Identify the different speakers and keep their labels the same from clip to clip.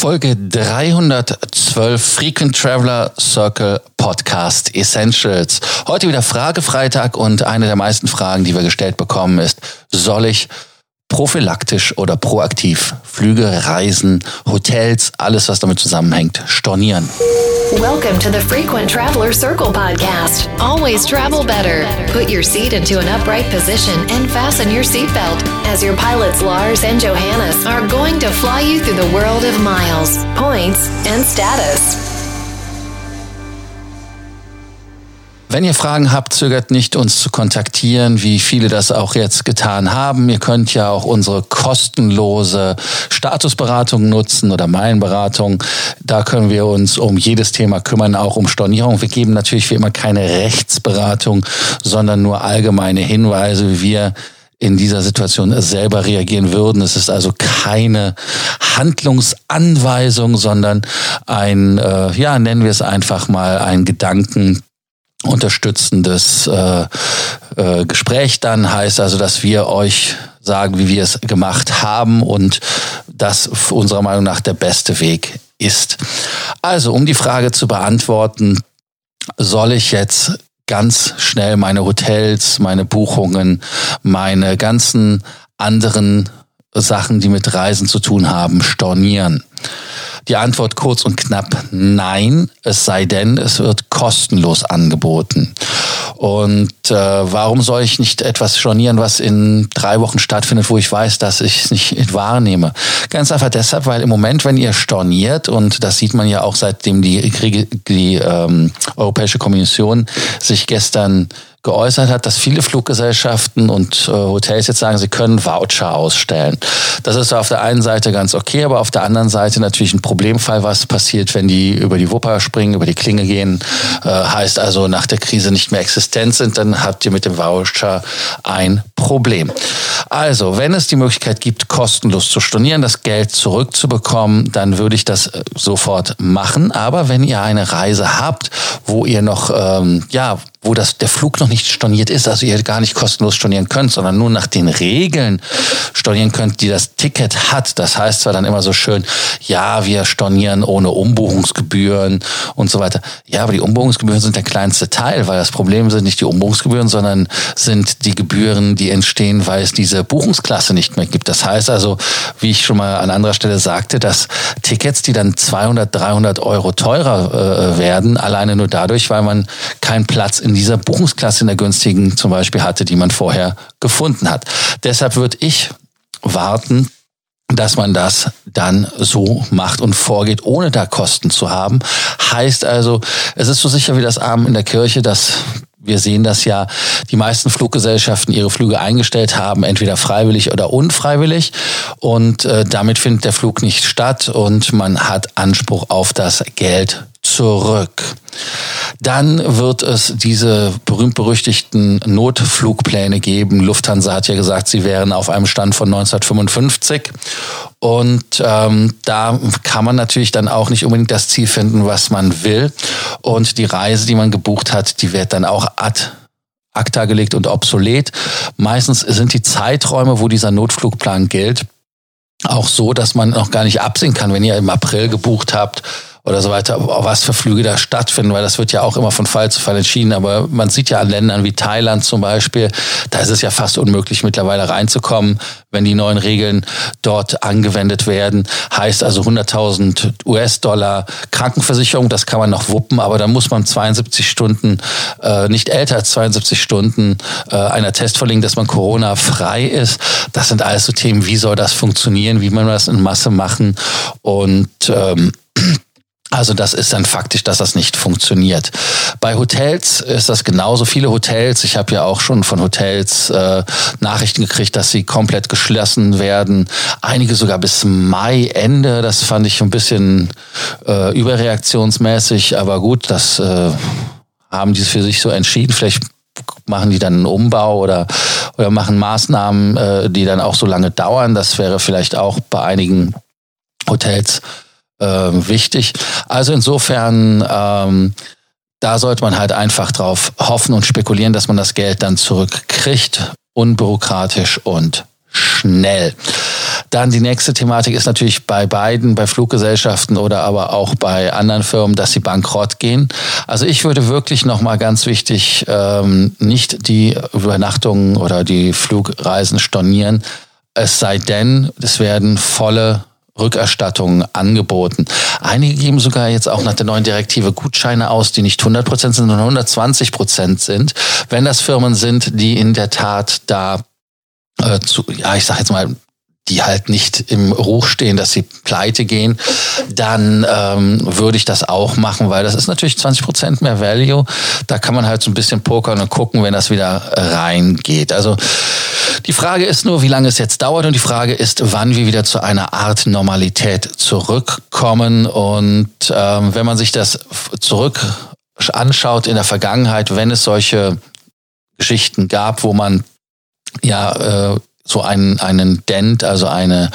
Speaker 1: Folge 312 Frequent Traveler Circle Podcast Essentials. Heute wieder Fragefreitag und eine der meisten Fragen, die wir gestellt bekommen ist, soll ich prophylaktisch oder proaktiv Flüge, Reisen, Hotels, alles was damit zusammenhängt, stornieren.
Speaker 2: Welcome to the Frequent Traveler Circle podcast. Always travel better. Put your seat into an upright position and fasten your seatbelt as your pilots Lars and Johannes are going to fly you through the world of miles, points, and status.
Speaker 1: Wenn ihr Fragen habt, zögert nicht, uns zu kontaktieren, wie viele das auch jetzt getan haben. Ihr könnt ja auch unsere kostenlose Statusberatung nutzen oder Meilenberatung. Da können wir uns um jedes Thema kümmern, auch um Stornierung. Wir geben natürlich wie immer keine Rechtsberatung, sondern nur allgemeine Hinweise, wie wir in dieser Situation selber reagieren würden. Es ist also keine Handlungsanweisung, sondern ein, äh, ja, nennen wir es einfach mal, ein Gedanken, unterstützendes äh, äh, Gespräch dann heißt also, dass wir euch sagen, wie wir es gemacht haben und das unserer Meinung nach der beste Weg ist. Also, um die Frage zu beantworten, soll ich jetzt ganz schnell meine Hotels, meine Buchungen, meine ganzen anderen Sachen, die mit Reisen zu tun haben, stornieren? Die Antwort kurz und knapp nein, es sei denn, es wird kostenlos angeboten. Und äh, warum soll ich nicht etwas stornieren, was in drei Wochen stattfindet, wo ich weiß, dass ich es nicht wahrnehme? Ganz einfach deshalb, weil im Moment, wenn ihr storniert, und das sieht man ja auch seitdem die, die ähm, Europäische Kommission sich gestern geäußert hat, dass viele Fluggesellschaften und äh, Hotels jetzt sagen, sie können Voucher ausstellen. Das ist auf der einen Seite ganz okay, aber auf der anderen Seite natürlich ein Problemfall, was passiert, wenn die über die Wupper springen, über die Klinge gehen, äh, heißt also nach der Krise nicht mehr existent sind, dann habt ihr mit dem Voucher ein Problem. Also, wenn es die Möglichkeit gibt, kostenlos zu stornieren, das Geld zurückzubekommen, dann würde ich das äh, sofort machen. Aber wenn ihr eine Reise habt, wo ihr noch, ähm, ja, wo das, der Flug noch nicht storniert ist, also ihr gar nicht kostenlos stornieren könnt, sondern nur nach den Regeln stornieren könnt, die das Ticket hat. Das heißt zwar dann immer so schön, ja, wir stornieren ohne Umbuchungsgebühren und so weiter. Ja, aber die Umbuchungsgebühren sind der kleinste Teil, weil das Problem sind nicht die Umbuchungsgebühren, sondern sind die Gebühren, die entstehen, weil es diese Buchungsklasse nicht mehr gibt. Das heißt also, wie ich schon mal an anderer Stelle sagte, dass Tickets, die dann 200, 300 Euro teurer äh, werden, alleine nur dadurch, weil man keinen Platz in in dieser Buchungsklasse in der günstigen zum Beispiel hatte, die man vorher gefunden hat. Deshalb würde ich warten, dass man das dann so macht und vorgeht, ohne da Kosten zu haben. Heißt also, es ist so sicher wie das Arm in der Kirche, dass wir sehen das ja, die meisten Fluggesellschaften ihre Flüge eingestellt haben, entweder freiwillig oder unfreiwillig. Und äh, damit findet der Flug nicht statt und man hat Anspruch auf das Geld zurück. Dann wird es diese berühmt-berüchtigten Notflugpläne geben. Lufthansa hat ja gesagt, sie wären auf einem Stand von 1955. Und ähm, da kann man natürlich dann auch nicht unbedingt das Ziel finden, was man will. Und die Reise, die man gebucht hat, die wird dann auch ad acta gelegt und obsolet. Meistens sind die Zeiträume, wo dieser Notflugplan gilt, auch so, dass man noch gar nicht absehen kann, wenn ihr im April gebucht habt oder so weiter, was für Flüge da stattfinden, weil das wird ja auch immer von Fall zu Fall entschieden. Aber man sieht ja an Ländern wie Thailand zum Beispiel, da ist es ja fast unmöglich mittlerweile reinzukommen, wenn die neuen Regeln dort angewendet werden. Heißt also 100.000 US-Dollar Krankenversicherung, das kann man noch wuppen, aber dann muss man 72 Stunden, äh, nicht älter als 72 Stunden äh, einer Test verlegen, dass man Corona-frei ist. Das sind alles so Themen, wie soll das funktionieren, wie man das in Masse machen und ähm, also das ist dann faktisch, dass das nicht funktioniert. Bei Hotels ist das genauso. Viele Hotels, ich habe ja auch schon von Hotels äh, Nachrichten gekriegt, dass sie komplett geschlossen werden. Einige sogar bis Mai, Ende. Das fand ich ein bisschen äh, überreaktionsmäßig, aber gut, das äh, haben die für sich so entschieden. Vielleicht machen die dann einen Umbau oder, oder machen Maßnahmen, äh, die dann auch so lange dauern. Das wäre vielleicht auch bei einigen Hotels äh, wichtig. Also insofern, ähm, da sollte man halt einfach drauf hoffen und spekulieren, dass man das Geld dann zurückkriegt, unbürokratisch und schnell. Dann die nächste Thematik ist natürlich bei beiden, bei Fluggesellschaften oder aber auch bei anderen Firmen, dass sie bankrott gehen. Also ich würde wirklich nochmal ganz wichtig ähm, nicht die Übernachtungen oder die Flugreisen stornieren. Es sei denn, es werden volle Rückerstattungen angeboten. Einige geben sogar jetzt auch nach der neuen Direktive Gutscheine aus, die nicht 100 Prozent sind, sondern 120 Prozent sind. Wenn das Firmen sind, die in der Tat da äh, zu, ja, ich sag jetzt mal, die halt nicht im Ruch stehen, dass sie pleite gehen, dann ähm, würde ich das auch machen, weil das ist natürlich 20 Prozent mehr Value. Da kann man halt so ein bisschen pokern und gucken, wenn das wieder reingeht. Also die Frage ist nur, wie lange es jetzt dauert und die Frage ist, wann wir wieder zu einer Art Normalität zurückkommen. Und ähm, wenn man sich das zurück anschaut in der Vergangenheit, wenn es solche Geschichten gab, wo man ja äh, so einen, einen Dent, also eine,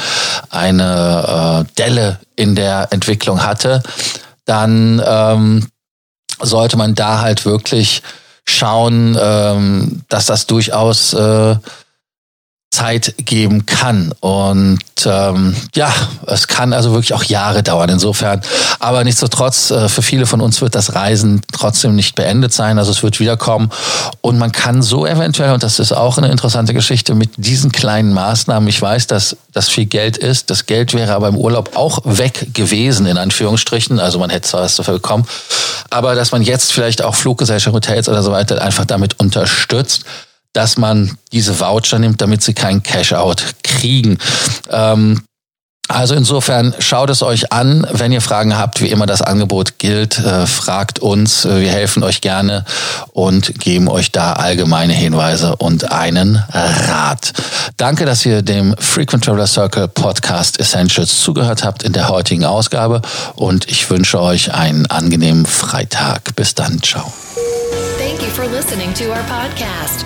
Speaker 1: eine äh, Delle in der Entwicklung hatte, dann ähm, sollte man da halt wirklich schauen, ähm, dass das durchaus äh, Zeit geben kann. Und ähm, ja, es kann also wirklich auch Jahre dauern insofern. Aber nichtsdestotrotz, äh, für viele von uns wird das Reisen trotzdem nicht beendet sein. Also es wird wiederkommen. Und man kann so eventuell, und das ist auch eine interessante Geschichte, mit diesen kleinen Maßnahmen, ich weiß, dass das viel Geld ist. Das Geld wäre aber im Urlaub auch weg gewesen, in Anführungsstrichen. Also man hätte zwar was dafür bekommen. Aber dass man jetzt vielleicht auch Fluggesellschaften, Hotels oder so weiter einfach damit unterstützt, dass man diese Voucher nimmt, damit sie kein Cash-out kriegen. Ähm, also insofern schaut es euch an. Wenn ihr Fragen habt, wie immer das Angebot gilt, äh, fragt uns. Wir helfen euch gerne und geben euch da allgemeine Hinweise und einen Rat. Danke, dass ihr dem Frequent Traveler Circle Podcast Essentials zugehört habt in der heutigen Ausgabe und ich wünsche euch einen angenehmen Freitag. Bis dann. Ciao.
Speaker 2: Thank you for listening to our podcast.